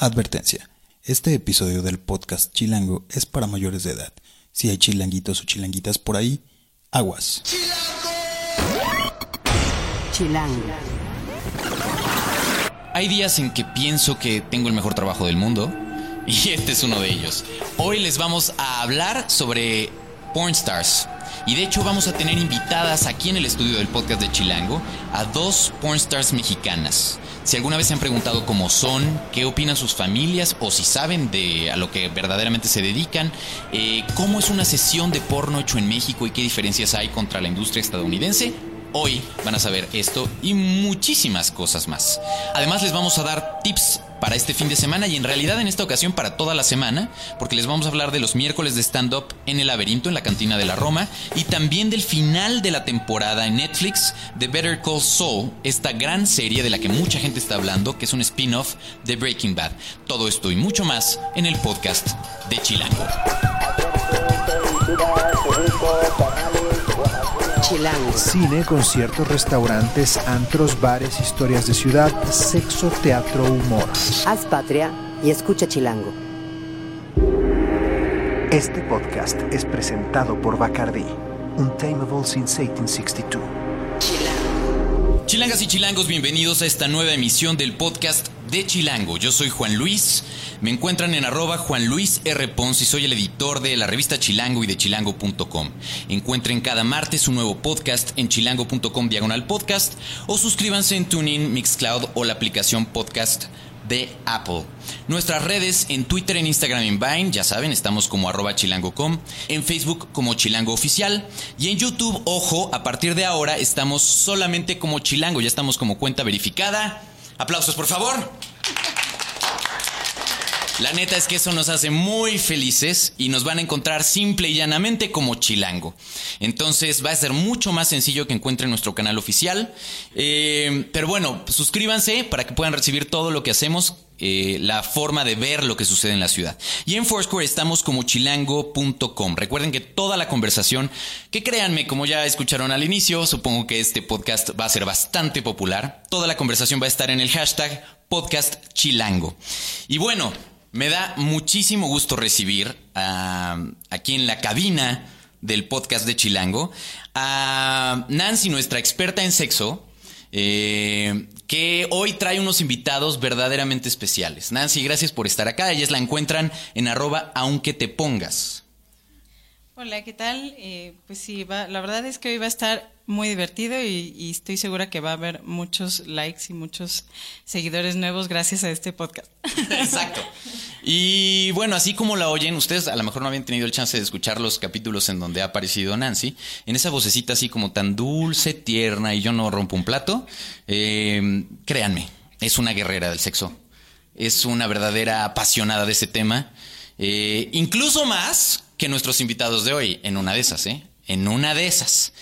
Advertencia. Este episodio del podcast Chilango es para mayores de edad. Si hay chilanguitos o chilanguitas por ahí, aguas. Chilango. Hay días en que pienso que tengo el mejor trabajo del mundo y este es uno de ellos. Hoy les vamos a hablar sobre porn stars. Y de hecho vamos a tener invitadas aquí en el estudio del podcast de Chilango a dos porn stars mexicanas. Si alguna vez se han preguntado cómo son, qué opinan sus familias o si saben de a lo que verdaderamente se dedican, eh, cómo es una sesión de porno hecho en México y qué diferencias hay contra la industria estadounidense, Hoy van a saber esto y muchísimas cosas más. Además les vamos a dar tips para este fin de semana y en realidad en esta ocasión para toda la semana, porque les vamos a hablar de los miércoles de stand-up en el laberinto, en la cantina de la Roma, y también del final de la temporada en Netflix de Better Call Saul, esta gran serie de la que mucha gente está hablando, que es un spin-off de Breaking Bad. Todo esto y mucho más en el podcast de Chilango. Chilango. Cine, conciertos, restaurantes, antros, bares, historias de ciudad, sexo, teatro, humor. Haz patria y escucha Chilango. Este podcast es presentado por Bacardi, Untamable since 1862. Chilangas y chilangos, bienvenidos a esta nueva emisión del podcast de Chilango. Yo soy Juan Luis, me encuentran en arroba Juan Luis R. Pons y soy el editor de la revista Chilango y de chilango.com. Encuentren cada martes un nuevo podcast en chilango.com diagonal podcast o suscríbanse en TuneIn, Mixcloud o la aplicación podcast de Apple. Nuestras redes en Twitter, en Instagram, en Vine, ya saben, estamos como arroba chilango.com, en Facebook como Chilango Oficial y en YouTube, ojo, a partir de ahora estamos solamente como Chilango, ya estamos como cuenta verificada. Aplausos, por favor. La neta es que eso nos hace muy felices y nos van a encontrar simple y llanamente como Chilango. Entonces va a ser mucho más sencillo que encuentren nuestro canal oficial. Eh, pero bueno, suscríbanse para que puedan recibir todo lo que hacemos, eh, la forma de ver lo que sucede en la ciudad. Y en Foursquare estamos como chilango.com. Recuerden que toda la conversación, que créanme, como ya escucharon al inicio, supongo que este podcast va a ser bastante popular. Toda la conversación va a estar en el hashtag podcast chilango. Y bueno, me da muchísimo gusto recibir aquí en la cabina del podcast de Chilango a Nancy, nuestra experta en sexo, eh, que hoy trae unos invitados verdaderamente especiales. Nancy, gracias por estar acá. Ellas la encuentran en arroba aunque te pongas. Hola, ¿qué tal? Eh, pues sí, la verdad es que hoy va a estar muy divertido y, estoy segura que va a haber muchos likes y muchos seguidores nuevos gracias a este podcast. Exacto. Y bueno, así como la oyen, ustedes a lo mejor no habían tenido el chance de escuchar los capítulos en donde ha aparecido Nancy, en esa vocecita así como tan dulce, tierna y yo no rompo un plato, eh, créanme, es una guerrera del sexo, es una verdadera apasionada de ese tema, eh, incluso más que nuestros invitados de hoy, en una de esas, ¿eh? En una de esas.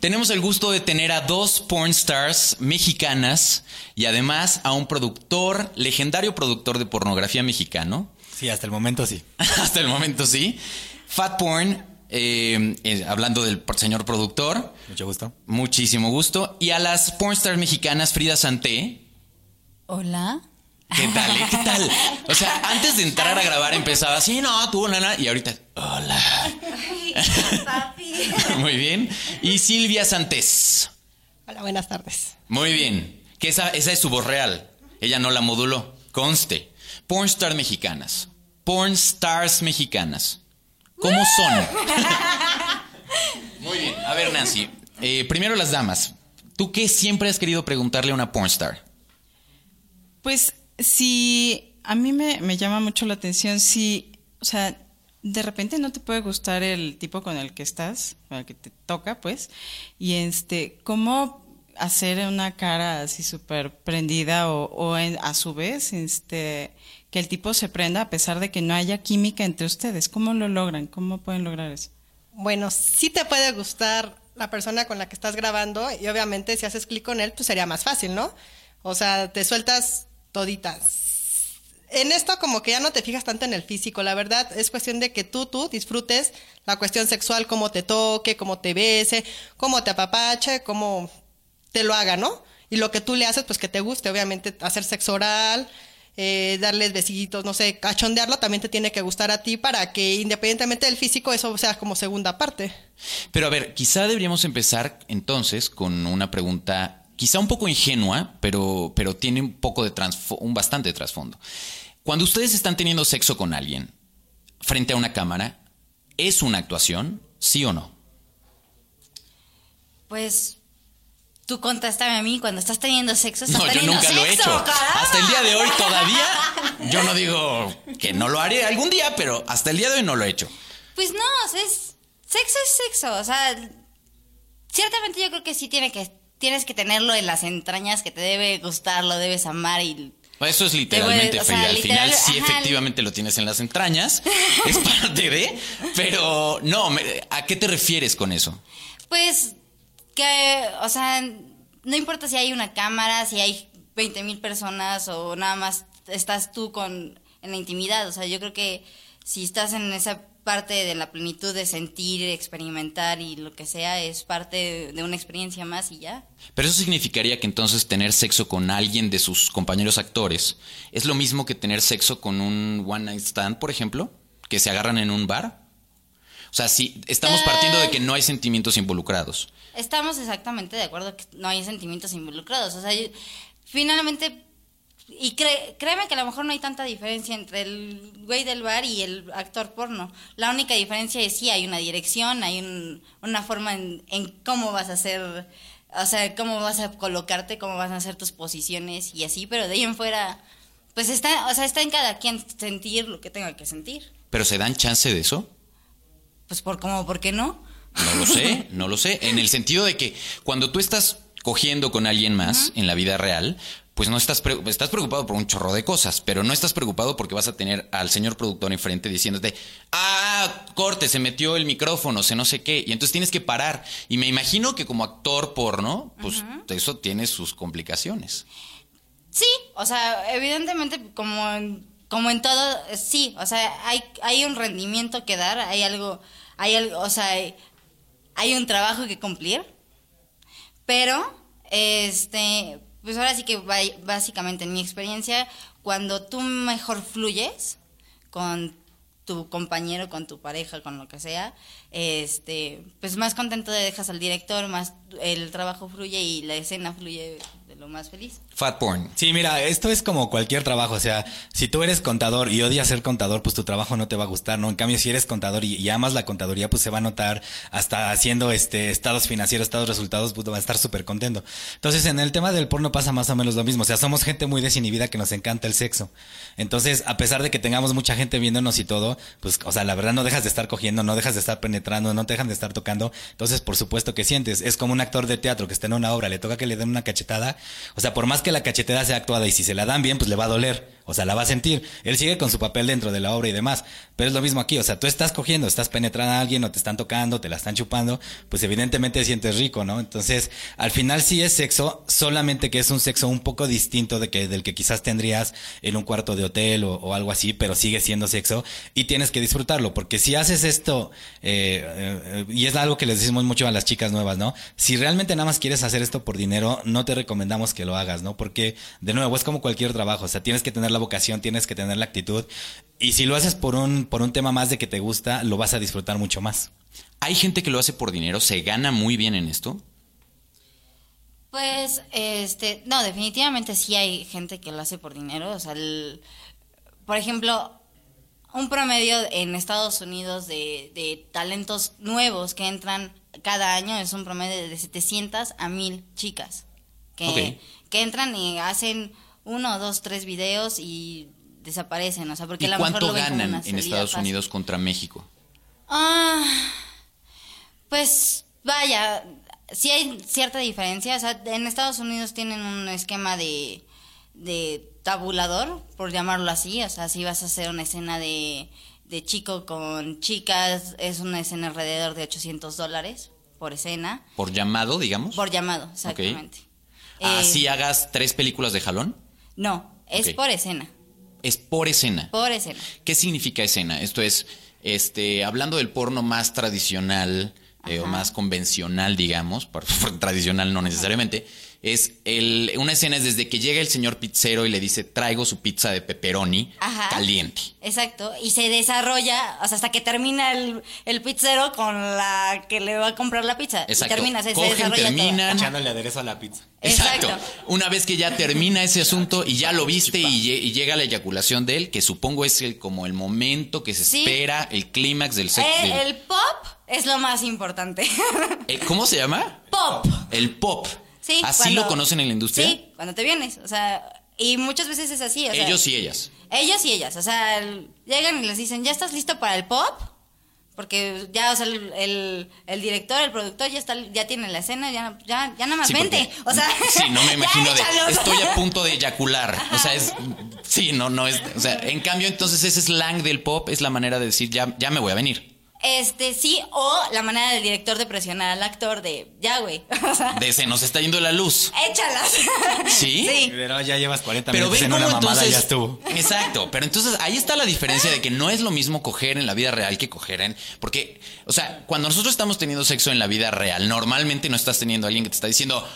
Tenemos el gusto de tener a dos porn stars mexicanas y además a un productor, legendario productor de pornografía mexicano. Sí, hasta el momento sí. hasta el momento sí. Fat Porn, eh, eh, hablando del señor productor. Mucho gusto. Muchísimo gusto. Y a las porn stars mexicanas, Frida Santé. Hola. ¿Qué tal? Eh? ¿Qué tal? O sea, antes de entrar a grabar empezaba así, no, tú, nana, y ahorita, hola. Muy bien. Y Silvia Santés. Hola, buenas tardes. Muy bien. Que esa, esa es su voz real. Ella no la moduló. Conste. Porn stars mexicanas. Porn stars mexicanas. ¿Cómo son? Muy bien. A ver, Nancy. Eh, primero las damas. ¿Tú qué siempre has querido preguntarle a una porn star? Pues si a mí me, me, llama mucho la atención si, o sea, de repente no te puede gustar el tipo con el que estás, con el que te toca, pues, y este, ¿cómo hacer una cara así súper prendida o, o en, a su vez, este, que el tipo se prenda a pesar de que no haya química entre ustedes? ¿Cómo lo logran? ¿Cómo pueden lograr eso? Bueno, sí te puede gustar la persona con la que estás grabando y obviamente si haces clic con él, pues sería más fácil, ¿no? O sea, te sueltas toditas. En esto como que ya no te fijas tanto en el físico, la verdad es cuestión de que tú, tú disfrutes la cuestión sexual, cómo te toque, cómo te bese, cómo te apapache, cómo te lo haga, ¿no? Y lo que tú le haces, pues que te guste, obviamente hacer sexo oral, eh, darles besitos, no sé, cachondearlo, también te tiene que gustar a ti para que independientemente del físico eso sea como segunda parte. Pero a ver, quizá deberíamos empezar entonces con una pregunta quizá un poco ingenua, pero, pero tiene un poco de un bastante trasfondo. Cuando ustedes están teniendo sexo con alguien frente a una cámara, ¿es una actuación? ¿Sí o no? Pues tú contástame a mí cuando estás teniendo sexo. Estás No, yo teniendo nunca lo he hecho. caramba. Hasta el día de hoy todavía. Yo no digo que no lo haré algún día, pero hasta el día de hoy no lo he hecho. Pues no, es, sexo es sexo. O sea, ciertamente yo creo que sí tiene que, tienes que tenerlo en las entrañas, que te debe gustar, lo debes amar y Eso es literalmente, o sea, Frida. Al final sí ajá. efectivamente lo tienes en las entrañas. es parte de. Pero no, me- ¿a qué te refieres con eso? Pues que, o sea, no importa si hay una cámara, si hay 20 mil personas o nada más estás tú con en la intimidad. O sea, yo creo que si estás en esa parte de la plenitud de sentir, experimentar y lo que sea, es parte de, una experiencia más y ya. Pero eso significaría que entonces tener sexo con alguien de sus compañeros actores es lo mismo que tener sexo con un one night stand, por ejemplo, que se agarran en un bar. O sea, si estamos partiendo de que no hay sentimientos involucrados. Estamos exactamente de acuerdo que no hay sentimientos involucrados. O sea, yo- finalmente, y cre- créeme que a lo mejor no hay tanta diferencia entre el güey del bar y el actor porno. La única diferencia es sí, hay una dirección, hay un- una forma en, en cómo vas a hacer, o sea, cómo vas a colocarte, cómo vas a hacer tus posiciones y así, pero de ahí en fuera, pues está, o sea, está en cada quien sentir lo que tenga que sentir. ¿Pero se dan chance de eso? Pues por cómo, ¿por qué no? No lo sé, no lo sé. En el sentido de que cuando tú estás cogiendo con alguien más en la vida real, pues no estás, pre- estás preocupado por un chorro de cosas, pero no estás preocupado porque vas a tener al señor productor enfrente diciéndote, ah, corte, se metió el micrófono, se no sé qué, y entonces tienes que parar. Y me imagino que como actor porno, pues eso tiene sus complicaciones. Sí, o sea, evidentemente como en, como en todo, eh, sí, o sea, hay, hay un rendimiento que dar, hay algo, hay algo, o sea, hay, hay un trabajo que cumplir, pero, este, pues ahora sí que básicamente en mi experiencia, cuando tú mejor fluyes con tu compañero, con tu pareja, con lo que sea, este, pues más contento te dejas al director, más el trabajo fluye y la escena fluye más feliz. Fat porn. Sí, mira, esto es como cualquier trabajo, o sea, si tú eres contador y odias ser contador, pues tu trabajo no te va a gustar, ¿no? En cambio, si eres contador y, y amas la contaduría, pues se va a notar hasta haciendo este estados financieros, estados resultados, pues va a estar súper contento. Entonces, en el tema del porno pasa más o menos lo mismo, o sea, somos gente muy desinhibida que nos encanta el sexo. Entonces, a pesar de que tengamos mucha gente viéndonos y todo, pues, o sea, la verdad no dejas de estar cogiendo, no dejas de estar penetrando, no te dejan de estar tocando. Entonces, por supuesto que sientes. Es como un actor de teatro que está en una obra, le toca que le den una cachetada. O sea, por más que la cachetada sea actuada y si se la dan bien, pues le va a doler. O sea, la va a sentir. Él sigue con su papel dentro de la obra y demás. Pero es lo mismo aquí. O sea, tú estás cogiendo, estás penetrando a alguien o te están tocando, te la están chupando, pues evidentemente sientes rico, ¿no? Entonces, al final sí es sexo, solamente que es un sexo un poco distinto de que, del que quizás tendrías en un cuarto de hotel o, algo así, pero sigue siendo sexo y tienes que disfrutarlo, porque si haces esto, eh, eh, y es algo que les decimos mucho a las chicas nuevas, ¿no? Si realmente nada más quieres hacer esto por dinero, no te recomendamos que lo hagas, ¿no? Porque, de nuevo, es como cualquier trabajo, o sea, tienes que tener la vocación, tienes que tener la actitud, y si lo haces por un, por un tema más de que te gusta, lo vas a disfrutar mucho más. Hay gente que lo hace por dinero, se gana muy bien en esto. Pues, este, no, definitivamente sí hay gente que lo hace por dinero. O sea, el- por ejemplo, un promedio en Estados Unidos de, de talentos nuevos que entran cada año es un promedio de 700 a 1000 chicas que, que entran y hacen uno, dos, tres videos y desaparecen. O sea, porque ¿Y a lo mejor cuánto lo ven como ganan una en salida Estados fácil. Unidos contra México? Ah, pues vaya, sí hay cierta diferencia. O sea, en Estados Unidos tienen un esquema de, de tabulador, por llamarlo así. O sea, si vas a hacer una escena de, de chico con chicas, es una escena alrededor de 800 dólares por escena. Por llamado, digamos. Por llamado, exactamente. Eh, Así hagas tres películas de jalón. No, es por escena. Es por escena. Por escena. ¿Qué significa escena? Esto es, este, hablando del porno más tradicional eh, o más convencional, digamos, por- por tradicional no necesariamente, Es el, una escena es desde que llega el señor pizzero y le dice, traigo su pizza de pepperoni Ajá. caliente. Exacto, y se desarrolla, o sea, hasta que termina el, el pizzero con la que le va a comprar la pizza. Exacto. Y termina, se, se Cogen, desarrolla todo. terminan. Echándole aderezo a la pizza. Exacto. Exacto. Una vez que ya termina ese asunto y ya lo viste y, lle- y llega la eyaculación de él, que supongo es el, como el momento que se Sí. espera, el clímax del sexo. Eh, el pop es lo más importante. ¿Cómo se llama? pop. El pop. Sí. ¿Así cuando- lo conocen en la industria? Sí, cuando te vienes, o sea, y muchas veces es así. O sea, Ellos y ellas. Ellos y ellas, o sea, llegan y les dicen, ¿ya estás listo para el pop? Porque ya, o sea, el, el, el director, el productor ya está, ya tiene la escena, ya, ya, ya nada más Sí, vente. porque- O sea, sí, no me imagino de estoy a punto de eyacular. O sea, es sí, no, no es. O sea, en cambio, entonces ese slang del pop es la manera de decir ya, ya me voy a venir. Este, sí, o la manera del director de presionar al actor de, ya, güey, De se nos está yendo la luz. échalas. ¿Sí? Sí. Pero ya llevas 40 Pero minutos ven en cómo una mamada entonces. ya estuvo. Exacto. Pero entonces ahí está la diferencia de que no es lo mismo coger en la vida real que coger en. Porque, o sea, cuando nosotros estamos teniendo sexo en la vida real, normalmente no estás teniendo a alguien que te está diciendo.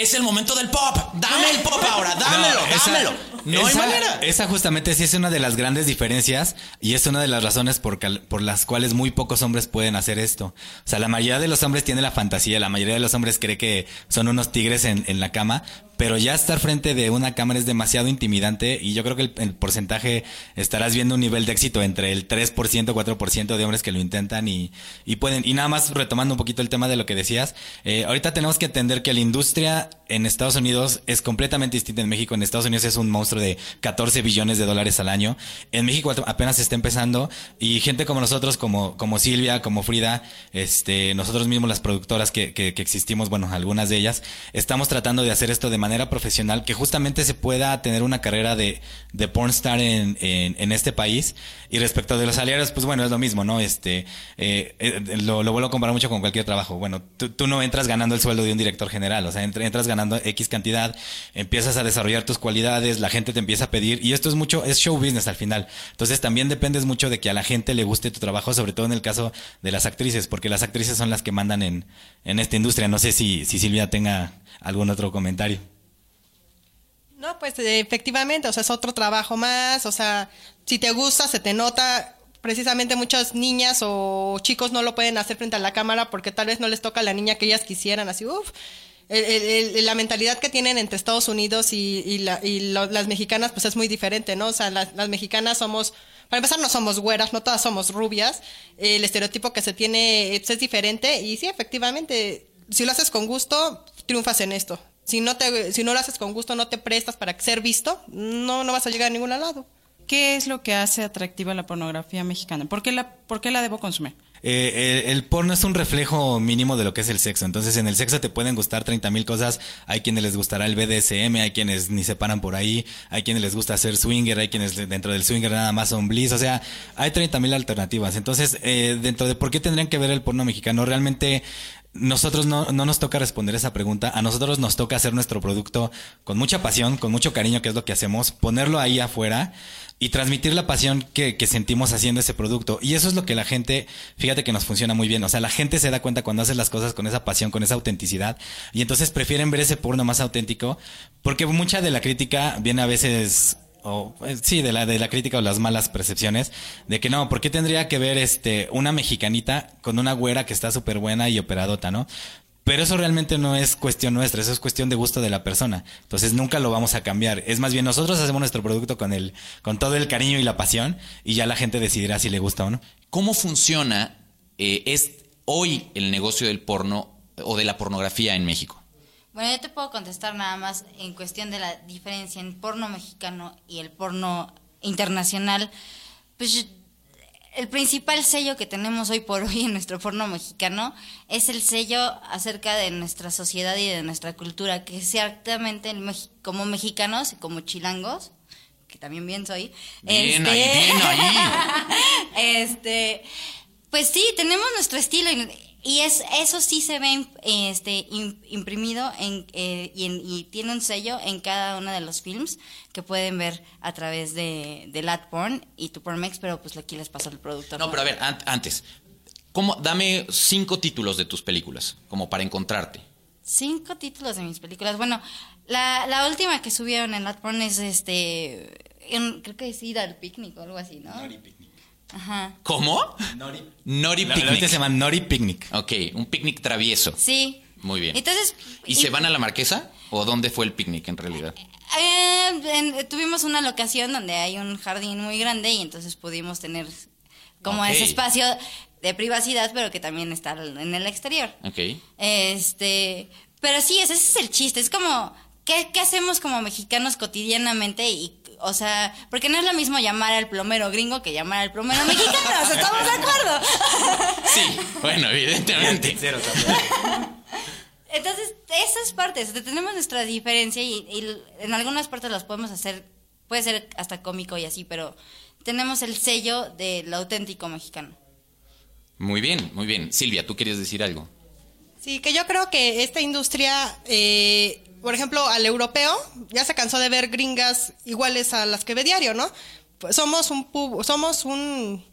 Es el momento del pop. Dame el pop ahora. Dámelo, No, esa- dámelo. No hay esa- manera. Esa justamente sí es una de las grandes diferencias y es una de las razones por, cal- por las cuales muy pocos hombres pueden hacer esto. O sea, la mayoría de los hombres tiene la fantasía, la mayoría de los hombres cree que son unos tigres en, en la cama, pero ya estar frente de una cámara es demasiado intimidante y yo creo que el, el porcentaje estarás viendo un nivel de éxito entre el 3%, 4% de hombres que lo intentan y, y pueden. Y nada más retomando un poquito el tema de lo que decías, eh, ahorita tenemos que entender que la industria en Estados Unidos es completamente distinta en México. En Estados Unidos es un monstruo de 14 billones de dólares al año. En México apenas se está empezando y gente como nosotros, como, como Silvia, como Frida, este, nosotros mismos las productoras que, que, existimos, bueno, algunas de ellas, estamos tratando de hacer esto de manera profesional, que justamente se pueda tener una carrera de, de pornstar en, en, en este país. Y respecto de los salarios, pues bueno, es lo mismo, ¿no? Este, eh, eh, lo, vuelvo a comparar mucho con cualquier trabajo. Bueno, tú, tú no entras ganando el sueldo de un director general, o sea, entr- ganando X cantidad, empiezas a desarrollar tus cualidades, la gente te empieza a pedir, y esto es mucho, es show business al final. Entonces también dependes mucho de que a la gente le guste tu trabajo, sobre todo en el caso de las actrices, porque las actrices son las que mandan en, en esta industria. No sé si, si Silvia tenga algún otro comentario. No, pues eh, efectivamente, o sea, es otro trabajo más, o sea, si te gusta, se te nota, precisamente muchas niñas o chicos no lo pueden hacer frente a la cámara porque tal vez no les toca la niña que ellas quisieran, así, uff. La mentalidad que tienen entre Estados Unidos y, las mexicanas, pues es muy diferente, ¿no? O sea, las, mexicanas somos, para empezar, no somos güeras, no todas somos rubias. El estereotipo que se tiene eh, pues, es diferente y sí, efectivamente, si lo haces con gusto, triunfas en esto. Si no, te, si no lo haces con gusto, no te prestas para ser visto, no, no vas a llegar a ningún lado. ¿Qué es lo que hace atractiva la pornografía mexicana? ¿Por qué la, por qué la debo consumir? Eh, eh, el porno es un reflejo mínimo de lo que es el sexo. Entonces, en el sexo te pueden gustar 30 mil cosas. Hay quienes les gustará el BDSM, hay quienes ni se paran por ahí, hay quienes les gusta hacer swinger, hay quienes dentro del swinger nada más son bliss. O sea, hay 30 mil alternativas. Entonces, eh, dentro de por qué tendrían que ver el porno mexicano, realmente nosotros no, no nos toca responder esa pregunta. A nosotros nos toca hacer nuestro producto con mucha pasión, con mucho cariño, que es lo que hacemos, ponerlo ahí afuera y transmitir la pasión que, que sentimos haciendo ese producto. Y eso es lo que la gente, fíjate que nos funciona muy bien. O sea, la gente se da cuenta cuando haces las cosas con esa pasión, con esa autenticidad. Y entonces prefieren ver ese porno más auténtico. Porque mucha de la crítica viene a veces o eh, sí, de la, de la crítica o las malas percepciones, de que no, ¿por qué tendría que ver este una mexicanita con una güera que está súper buena y operadota, ¿no? Pero eso realmente no es cuestión nuestra, eso es cuestión de gusto de la persona. Entonces nunca lo vamos a cambiar. Es más bien nosotros hacemos nuestro producto con el, con todo el cariño y la pasión, y ya la gente decidirá si le gusta o no. ¿Cómo funciona eh, es hoy el negocio del porno o de la pornografía en México? Bueno, yo te puedo contestar nada más en cuestión de la diferencia en porno mexicano y el porno internacional. Pues el principal sello que tenemos hoy por hoy en nuestro porno mexicano es el sello acerca de nuestra sociedad y de nuestra cultura, que ciertamente el Mex- como mexicanos y como chilangos, que también bien soy. Bien ahí, bien ahí. este, pues sí, tenemos nuestro estilo y, y es eso sí se ve este im- imprimido en, eh, y, en- y tiene un sello en cada uno de los films que pueden ver a través de, de Latporn y Tupormex, pero pues aquí les paso el productor. No, pero a ver, an- antes, ¿cómo, dame cinco títulos de tus películas, como para encontrarte. cinco títulos de mis películas. Bueno, la, la última que subieron en Latporn es este. en- creo que es ir al picnic o algo así, ¿no? Ajá. ¿Cómo? Nori. Nori La, la Picnic. ahorita se llama Nori Picnic. Ok, un picnic travieso. Sí. Muy bien. Entonces. ¿Y se van a la marquesa? ¿O dónde fue el picnic en realidad? Eh, en- tuvimos una locación donde hay un jardín muy grande y entonces pudimos tener como ese espacio de privacidad, pero que también está en el exterior. Ok. Este, pero sí, ese es el chiste. Es como, ¿qué, qué hacemos como mexicanos cotidianamente? Y, o sea, porque no es lo mismo llamar al plomero gringo que llamar al plomero mexicano. o sea, ¿Estamos de acuerdo? Sí, bueno, evidentemente. Entonces, esas partes, tenemos nuestra diferencia y, y en algunas partes las podemos hacer, puede ser hasta cómico y así, pero tenemos el sello del auténtico mexicano. Muy bien, muy bien. Silvia, ¿tú querías decir algo? Sí, que yo creo que esta industria, eh, por ejemplo, al europeo, ya se cansó de ver gringas iguales a las que ve diario, ¿no? Pues somos un pub- somos un,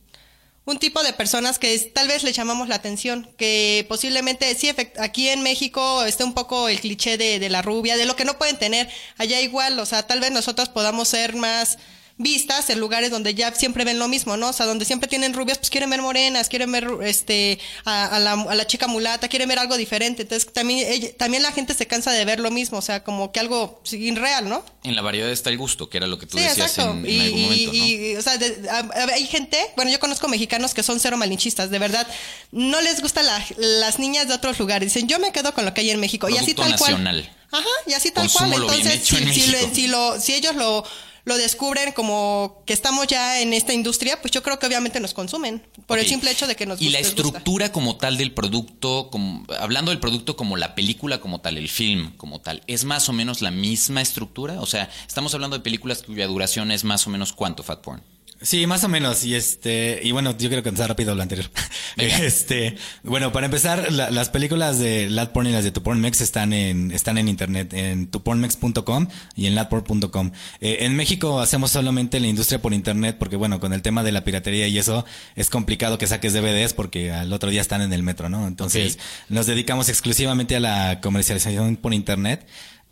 un tipo de personas que tal vez le llamamos la atención, que posiblemente sí, aquí en México esté un poco el cliché de, de la rubia, de lo que no pueden tener allá igual, o sea, tal vez nosotros podamos ser más vistas en lugares donde ya siempre ven lo mismo, ¿no? O sea, donde siempre tienen rubias, pues quieren ver morenas, quieren ver este a, a la, a la chica mulata, quieren ver algo diferente. Entonces, también ella- también la gente se cansa de ver lo mismo, o sea, como que algo irreal, ¿no? En la variedad está el gusto, que era lo que tú Sí, decías exacto. en, en y, algún momento, ¿no? y- y, o sea, de- a- hay gente, bueno, yo conozco mexicanos que son cero malinchistas, de verdad. No les gustan la- las niñas de otros lugares. Dicen, yo me quedo con lo que hay en México. y así Producto tal cual. nacional. Ajá, y así tal Consúmolo cual. bien Entonces, hecho en si, si lo- si lo- si ellos lo, lo descubren como que estamos ya en esta industria, pues yo creo que obviamente nos consumen. Por el simple hecho de que nos Y la gusta. estructura como tal del producto, como, hablando del producto como la película como tal, el film como tal, ¿es más o menos la misma estructura? O sea, estamos hablando de películas cuya duración es más o menos cuánto, Fat Porn. Sí, más o menos. Y este, y bueno, yo quiero contestar rápido lo anterior. Venga. Este, bueno, para empezar, la- las películas de Latporn y las de TuPornMex están en, están en internet, en tupornmex.com y en latporn.com. Eh, en México hacemos solamente la industria por internet porque bueno, con el tema de la piratería y eso es complicado que saques DVDs porque al otro día están en el metro, ¿no? Entonces, nos dedicamos exclusivamente a la comercialización por internet.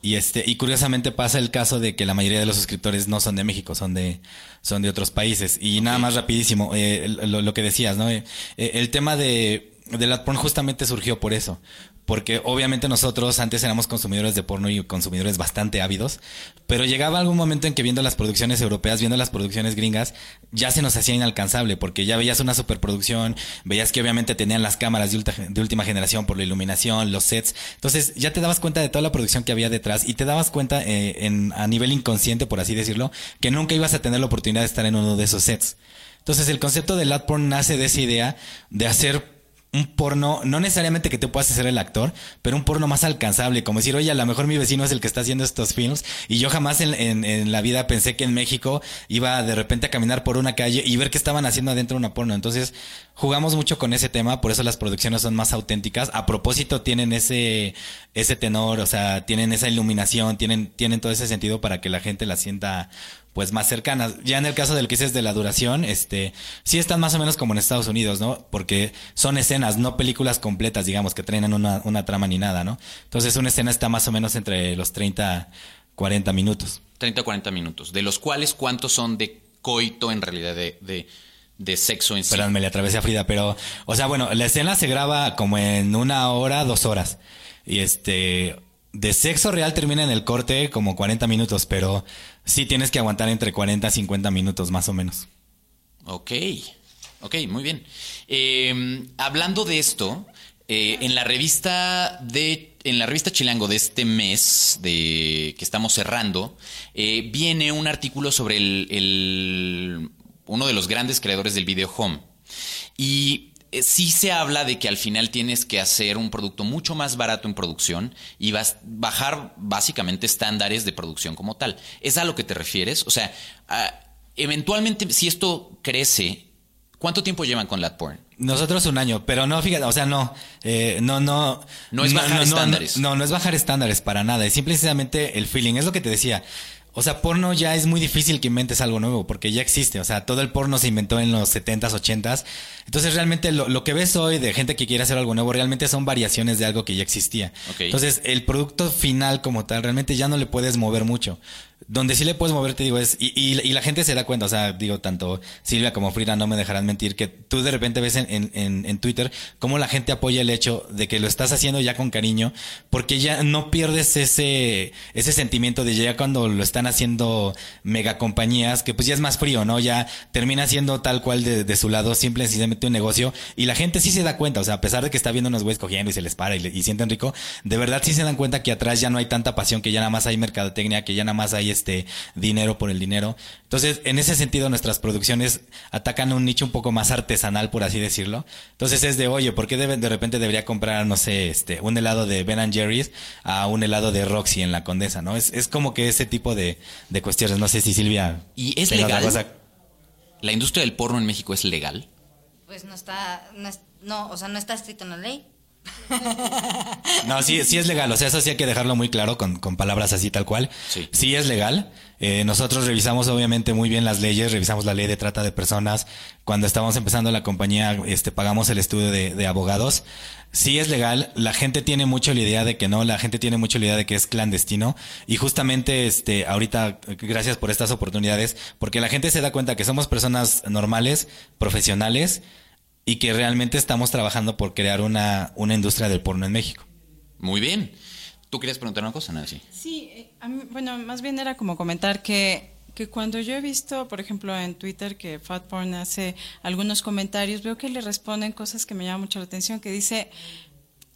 Y este, y curiosamente pasa el caso de que la mayoría de los suscriptores no son de México, son de, son de otros países. Y nada más rapidísimo, eh, lo, lo que decías, ¿no? Eh, eh, el tema de, de justamente surgió por eso. Porque obviamente nosotros antes éramos consumidores de porno y consumidores bastante ávidos, pero llegaba algún momento en que viendo las producciones europeas, viendo las producciones gringas, ya se nos hacía inalcanzable, porque ya veías una superproducción, veías que obviamente tenían las cámaras de, de última generación por la iluminación, los sets, entonces ya te dabas cuenta de toda la producción que había detrás y te dabas cuenta eh, en, a nivel inconsciente, por así decirlo, que nunca ibas a tener la oportunidad de estar en uno de esos sets. Entonces el concepto del lat porn nace de esa idea de hacer un porno, no necesariamente que te puedas hacer el actor, pero un porno más alcanzable, como decir, oye, a lo mejor mi vecino es el que está haciendo estos films, y yo jamás en, en- en la vida pensé que en México iba de repente a caminar por una calle y ver qué estaban haciendo adentro de una porno. Entonces, jugamos mucho con ese tema, por eso las producciones son más auténticas. A propósito, tienen ese, ese tenor, o sea, tienen esa iluminación, tienen, tienen todo ese sentido para que la gente la sienta pues más cercanas. Ya en el caso del que dices de la duración, este, sí están más o menos como en Estados Unidos, ¿no? Porque son escenas, no películas completas, digamos, que traen una, una trama ni nada, ¿no? Entonces una escena está más o menos entre los 30, 40 minutos. 30 o 40 minutos, de los cuales cuántos son de coito en realidad, de, de, de sexo en sí. Perdón, me le atravesé a Frida, pero, o sea, bueno, la escena se graba como en una hora, dos horas. Y este, de sexo real termina en el corte como 40 minutos, pero sí tienes que aguantar entre 40 y 50 minutos más o menos. Ok, ok, muy bien. Eh, hablando de esto, eh, en la revista de, en la revista Chilango de este mes de que estamos cerrando, eh, viene un artículo sobre el, el- uno de los grandes creadores del video home y sí se habla de que al final tienes que hacer un producto mucho más barato en producción y vas bajar básicamente estándares de producción como tal. ¿Es a lo que te refieres? O sea, ah, eventualmente si esto crece, ¿cuánto tiempo llevan con Latporn? Nosotros un año, pero no, fíjate, o sea, no, eh, no, no. No es bajar estándares. No, no, no es bajar estándares para nada, es simplemente el feeling, es lo que te decía. O sea, porno ya es muy difícil que inventes algo nuevo porque ya existe. O sea, todo el porno se inventó en los 70s, 80s. Entonces, realmente lo, lo que ves hoy de gente que quiere hacer algo nuevo realmente son variaciones de algo que ya existía. Entonces, el producto final como tal, realmente ya no le puedes mover mucho. Donde sí le puedes mover, te digo, es. Y, y, y la gente se da cuenta, o sea, digo, tanto Silvia como Frida no me dejarán mentir, que tú de repente ves en, en, en, en Twitter cómo la gente apoya el hecho de que lo estás haciendo ya con cariño, porque ya no pierdes ese, ese sentimiento de ya cuando lo están haciendo mega compañías, que pues ya es más frío, ¿no? Ya termina siendo tal cual de, su lado, simple y sencillamente un negocio, y la gente sí se da cuenta, o sea, a pesar de que está viendo unos güeyes cogiendo y se les para y, sienten rico, de verdad sí se dan cuenta que atrás ya no hay tanta pasión, que ya nada más hay mercadotecnia, que ya nada más hay este dinero por el dinero. Entonces, en ese sentido, nuestras producciones atacan un nicho un poco más artesanal, por así decirlo. Entonces es de, oye, ¿por qué de, repente debería comprar, no sé, este, un helado de Ben Jerry's a un helado de Roxy en la Condesa, ¿no? Es, es como que ese tipo de, de cuestiones. No sé si Silvia. ¿Y es legal? cosa. ¿La industria del porno en México es legal? Pues no está, no, es- no, o sea, no está escrito en la ley. No, sí, sí es legal. O sea, eso sí hay que dejarlo muy claro con, con palabras así tal cual. Sí. es legal. Eh, nosotros revisamos obviamente muy bien las leyes, revisamos la ley de trata de personas. Cuando estábamos empezando la compañía, este, pagamos el estudio de, de abogados. Sí es legal. La gente tiene mucho la idea de que no. La gente tiene mucho la idea de que es clandestino. Y justamente, este, ahorita, gracias por estas oportunidades, porque la gente se da cuenta que somos personas normales, profesionales, y que realmente estamos trabajando por crear una, una industria del porno en México. Muy bien. ¿Tú querías preguntar una cosa, Nancy? Sí, eh, a mí- bueno, más bien era como comentar que, que cuando yo he visto, por ejemplo, en Twitter que Fat Porn hace algunos comentarios, veo que le responden cosas que me llaman mucho la atención, que dice,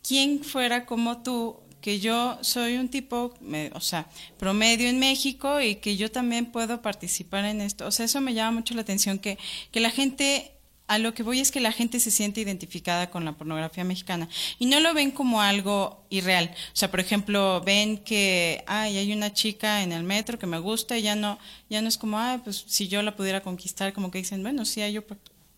¿quién fuera como tú? que yo soy un tipo, me- o sea, promedio en México y que yo también puedo participar en esto. O sea, eso me llama mucho la atención, que, que la gente a lo que voy es que la gente se siente identificada con la pornografía mexicana y no lo ven como algo irreal. O sea, por ejemplo, ven que ay, hay una chica en el metro que me gusta y ya no ya no es como, ay, pues si yo la pudiera conquistar, como que dicen, bueno, sí hay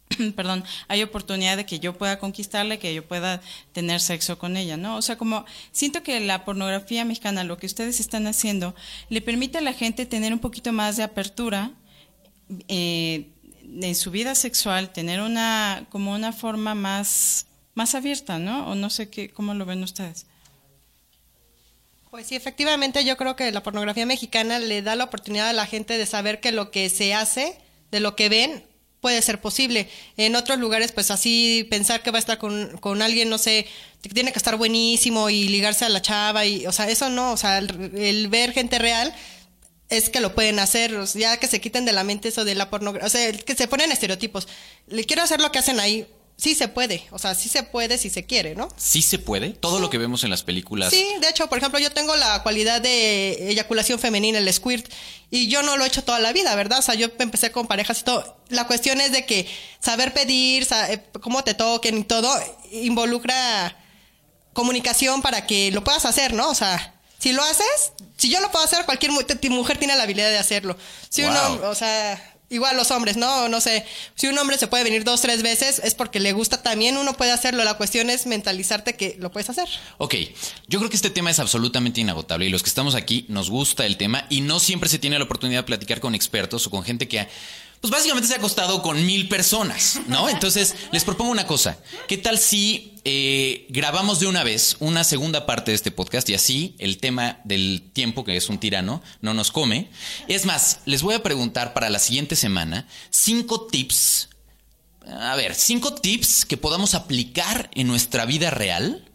perdón, hay oportunidad de que yo pueda conquistarla, que yo pueda tener sexo con ella, ¿no? O sea, como siento que la pornografía mexicana, lo que ustedes están haciendo, le permite a la gente tener un poquito más de apertura eh, en su vida sexual tener una como una forma más más abierta, ¿no? O no sé qué cómo lo ven ustedes. Pues sí, efectivamente yo creo que la pornografía mexicana le da la oportunidad a la gente de saber que lo que se hace, de lo que ven, puede ser posible. En otros lugares, pues así pensar que va a estar con, con alguien, no sé, que tiene que estar buenísimo y ligarse a la chava, y, o sea, eso no, o sea, el, el ver gente real es que lo pueden hacer, ya que se quiten de la mente eso de la pornografía, o sea, que se ponen estereotipos. Le quiero hacer lo que hacen ahí. Sí se puede, o sea, sí se puede si se quiere, ¿no? Sí se puede. Todo lo que vemos en las películas. Sí, de hecho, por ejemplo, yo tengo la cualidad de eyaculación femenina, el squirt, y yo no lo he hecho toda la vida, ¿verdad? O sea, yo empecé con parejas y todo. La cuestión es de que saber pedir, eh, cómo te toquen y todo, involucra comunicación para que lo puedas hacer, ¿no? O sea, si lo haces, si yo lo puedo hacer, cualquier mu- mujer tiene la habilidad de hacerlo. Si Wow. uno, o sea, igual los hombres, ¿no? No sé, si un hombre se puede venir dos, tres veces, es porque le gusta también, uno puede hacerlo. La cuestión es mentalizarte que lo puedes hacer. Ok, yo creo que este tema es absolutamente inagotable y los que estamos aquí nos gusta el tema y no siempre se tiene la oportunidad de platicar con expertos o con gente que, pues básicamente se ha acostado con mil personas, ¿no? Entonces, les propongo una cosa. ¿Qué tal si eh, grabamos de una vez una segunda parte de este podcast y así el tema del tiempo, que es un tirano, no nos come? Es más, les voy a preguntar para la siguiente semana cinco tips a ver, cinco tips que podamos aplicar en nuestra vida real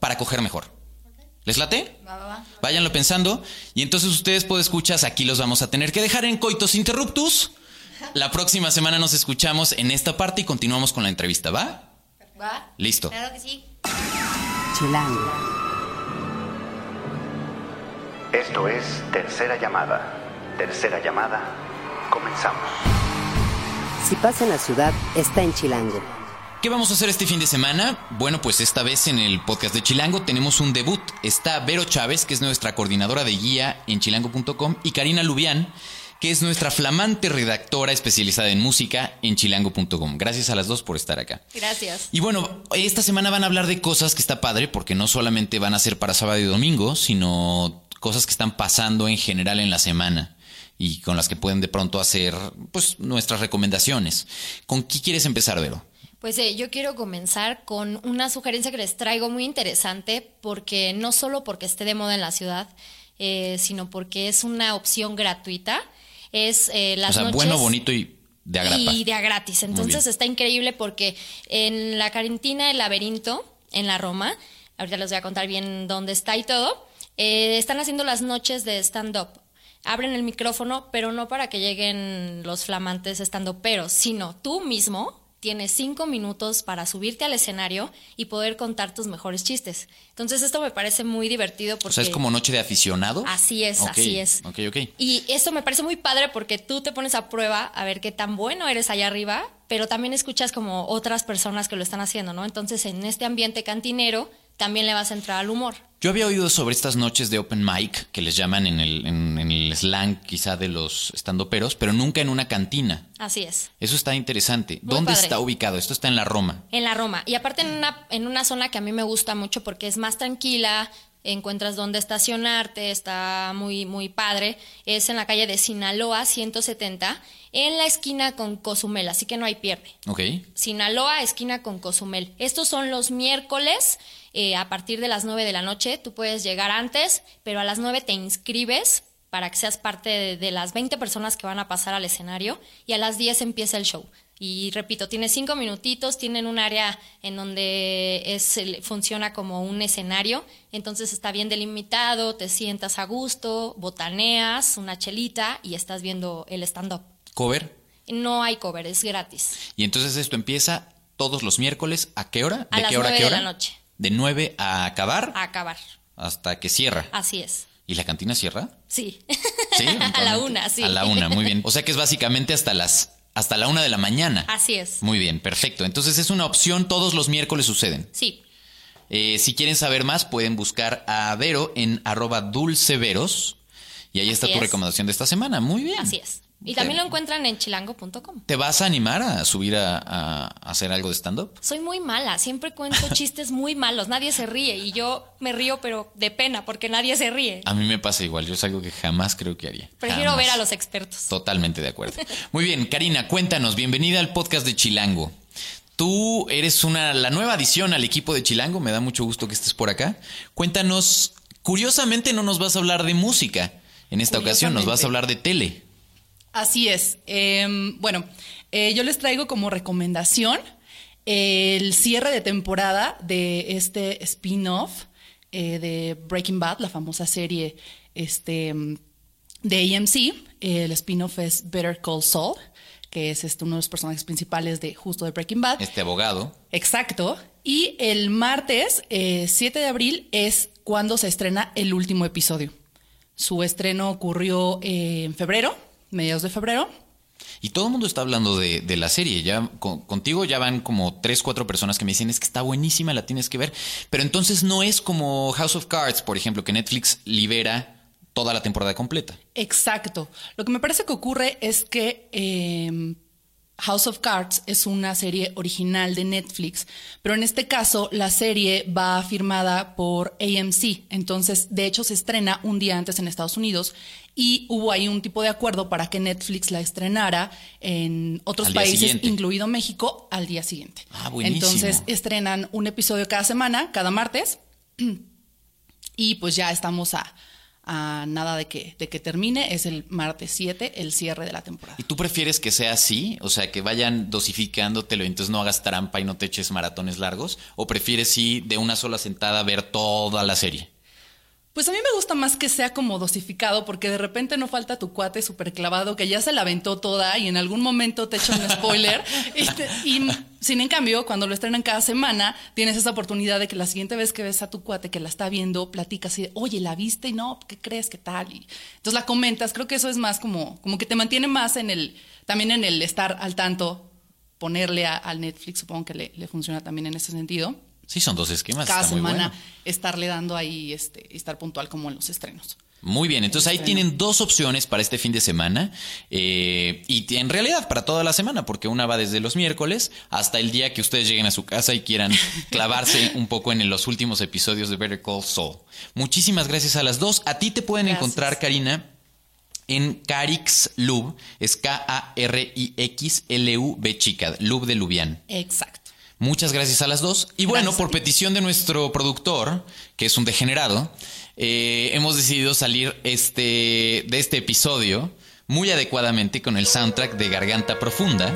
para coger mejor. ¿Les late? Va, va, va. Váyanlo pensando. Y entonces ustedes, pueden escuchas, aquí los vamos a tener que dejar en coitos interruptus. La próxima semana nos escuchamos en esta parte y continuamos con la entrevista, ¿va? ¿Va? Listo. Claro que sí. Chilango. Esto es Tercera Llamada. Tercera Llamada. Comenzamos. Si pasa en la ciudad, está en Chilango. ¿Qué vamos a hacer este fin de semana? Bueno, pues esta vez en el podcast de Chilango tenemos un debut. Está Vero Chávez, que es nuestra coordinadora de guía en chilango.com, y Karina Lubián, que es nuestra flamante redactora especializada en música en chilango.com. Gracias a las dos por estar acá. Gracias. Y bueno, esta semana van a hablar de cosas que está padre, porque no solamente van a ser para sábado y domingo, sino cosas que están pasando en general en la semana y con las que pueden de pronto hacer pues nuestras recomendaciones. ¿Con qué quieres empezar, Vero? Pues eh, yo quiero comenzar con una sugerencia que les traigo muy interesante, porque no solo porque esté de moda en la ciudad, eh, sino porque es una opción gratuita. Es eh, las o sea, noches bueno, bonito y de agrapa. y de a gratis. Entonces está increíble porque en la Carintina del Laberinto, en la Roma, ahorita les voy a contar bien dónde está y todo, eh, están haciendo las noches de stand-up. Abren el micrófono, pero no para que lleguen los flamantes stand pero sino tú mismo tienes cinco minutos para subirte al escenario y poder contar tus mejores chistes. Entonces esto me parece muy divertido porque... O sea, es como noche de aficionado. Así es, así es. Ok, ok. Y esto me parece muy padre porque tú te pones a prueba a ver qué tan bueno eres allá arriba, pero también escuchas como otras personas que lo están haciendo, ¿no? Entonces, en este ambiente cantinero, también le vas a entrar al humor. Yo había oído sobre estas noches de open mic, que les llaman en el, en, en el slang quizá de los estandoperos, pero nunca en una cantina. Así es. Eso está interesante. Muy ¿Dónde padre. está ubicado? Esto está en la Roma. En la Roma. Y aparte en una, en una zona que a mí me gusta mucho porque es más tranquila, encuentras dónde estacionarte, está muy, muy padre. Es en la calle de Sinaloa 170, en la esquina con Cozumel, así que no hay pierde. Ok. Sinaloa, esquina con Cozumel. Estos son los miércoles eh, a partir de las 9 de la noche. Tú puedes llegar antes, pero a las 9 te inscribes para que seas parte de, de las 20 personas que van a pasar al escenario y a las 10 empieza el show. Y repito, tiene cinco minutitos, tienen un área en donde es, funciona como un escenario, entonces está bien delimitado, te sientas a gusto, botaneas, una chelita y estás viendo el stand-up. Cover. No hay cover, es gratis. Y entonces esto empieza todos los miércoles. ¿A qué hora? A ¿De las qué hora a qué de hora? la noche. De 9 a acabar A acabar. hasta que cierra. Así es. ¿Y la cantina cierra? Sí. Sí. a la una, sí. A la una, muy bien. O sea que es básicamente hasta las hasta la una de la mañana. Así es. Muy bien, perfecto. Entonces es una opción, todos los miércoles suceden. Sí. Eh, si quieren saber más, pueden buscar a Vero en arroba dulceveros. Y ahí está tu es. recomendación de esta semana. Muy bien. Así es. Y también lo encuentran en chilango.com. ¿Te vas a animar a subir a, a hacer algo de stand-up? Soy muy mala, siempre cuento chistes muy malos, nadie se ríe y yo me río pero de pena porque nadie se ríe. A mí me pasa igual, yo es algo que jamás creo que haría. Prefiero Jamás. ver a los expertos. Totalmente de acuerdo. Muy bien, Karina, cuéntanos, bienvenida al podcast de Chilango. Tú eres una la nueva adición al equipo de Chilango, me da mucho gusto que estés por acá. Cuéntanos, curiosamente no nos vas a hablar de música. En esta ocasión nos vas a hablar de tele. Así es. Em, bueno, eh, yo les traigo como recomendación el cierre de temporada de este spin-off eh, de Breaking Bad, la famosa serie este, de AMC. El spin-off es Better Call Saul, que es este, uno de los personajes principales de justo de Breaking Bad. Este abogado. Exacto. Y el martes eh, 7 de abril es cuando se estrena el último episodio. Su estreno ocurrió eh, en febrero, mediados de febrero. Y todo el mundo está hablando de, de la serie. Ya con- contigo ya van como tres, cuatro personas que me dicen es que está buenísima, la tienes que ver. Pero entonces no es como House of Cards, por ejemplo, que Netflix libera toda la temporada completa. Exacto. Lo que me parece que ocurre es que eh, House of Cards es una serie original de Netflix, pero en este caso la serie va firmada por AMC. Entonces, de hecho, se estrena un día antes en Estados Unidos y hubo ahí un tipo de acuerdo para que Netflix la estrenara en otros países, siguiente. incluido México, al día siguiente. Ah, buenísimo. Entonces, estrenan un episodio cada semana, cada martes. Y pues ya estamos a, a nada de que, de que termine. Es el martes 7, el cierre de la temporada. ¿Y tú prefieres que sea así? O sea, que vayan dosificándotelo y entonces no hagas trampa y no te eches maratones largos. ¿O prefieres sí de una sola sentada ver toda la serie? Pues a mí me gusta más que sea como dosificado, porque de repente no falta tu cuate súper clavado que ya se la aventó toda y en algún momento te echa un spoiler. y, te- y sin en cambio, cuando lo estrenan cada semana, tienes esa oportunidad de que la siguiente vez que ves a tu cuate que la está viendo, platicas y de, oye, ¿la viste? Y no, ¿qué crees? ¿Qué tal? Y entonces la comentas. Creo que eso es más como, como que te mantiene más en el, también en el estar al tanto, ponerle a- al Netflix, supongo que le, le funciona también en ese sentido Sí, son dos esquemas. cada está muy semana bueno. estarle dando ahí este y estar puntual como en los estrenos. Muy bien, entonces ahí tienen dos opciones para este fin de semana eh, y en realidad para toda la semana, porque una va desde los miércoles hasta el día que ustedes lleguen a su casa y quieran clavarse un poco en los últimos episodios de Better Call Saul. Muchísimas gracias a las dos. A ti te pueden Gracias. encontrar, Karina, en Carix Lub, es K-A-R-I-X-L-U-B chica, Lub de Lubián. Exacto. Muchas gracias a las dos. Y bueno, Gracias por ti. petición de nuestro productor, que es un degenerado, eh, hemos decidido salir este, de este episodio muy adecuadamente con el soundtrack de Garganta Profunda.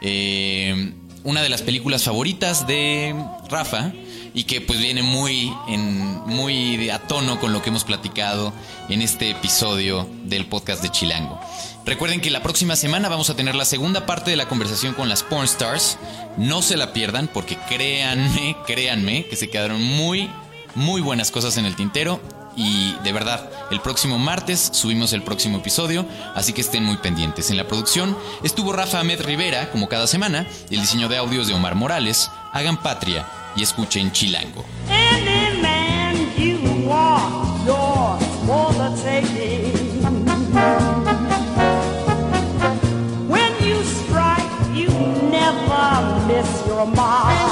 eh, una de las películas favoritas de Rafa y que pues viene muy, en, muy a tono con lo que hemos platicado en este episodio del podcast de Chilango. Recuerden que la próxima semana vamos a tener la segunda parte de la conversación con las porn stars. No se la pierdan porque créanme, créanme que se quedaron muy, muy buenas cosas en el tintero. Y de verdad, el próximo martes subimos el próximo episodio, así que estén muy pendientes. En la producción estuvo Rafa Ahmed Rivera, como cada semana, el diseño de audios de Omar Morales. Hagan patria y escuchen Chilango. My.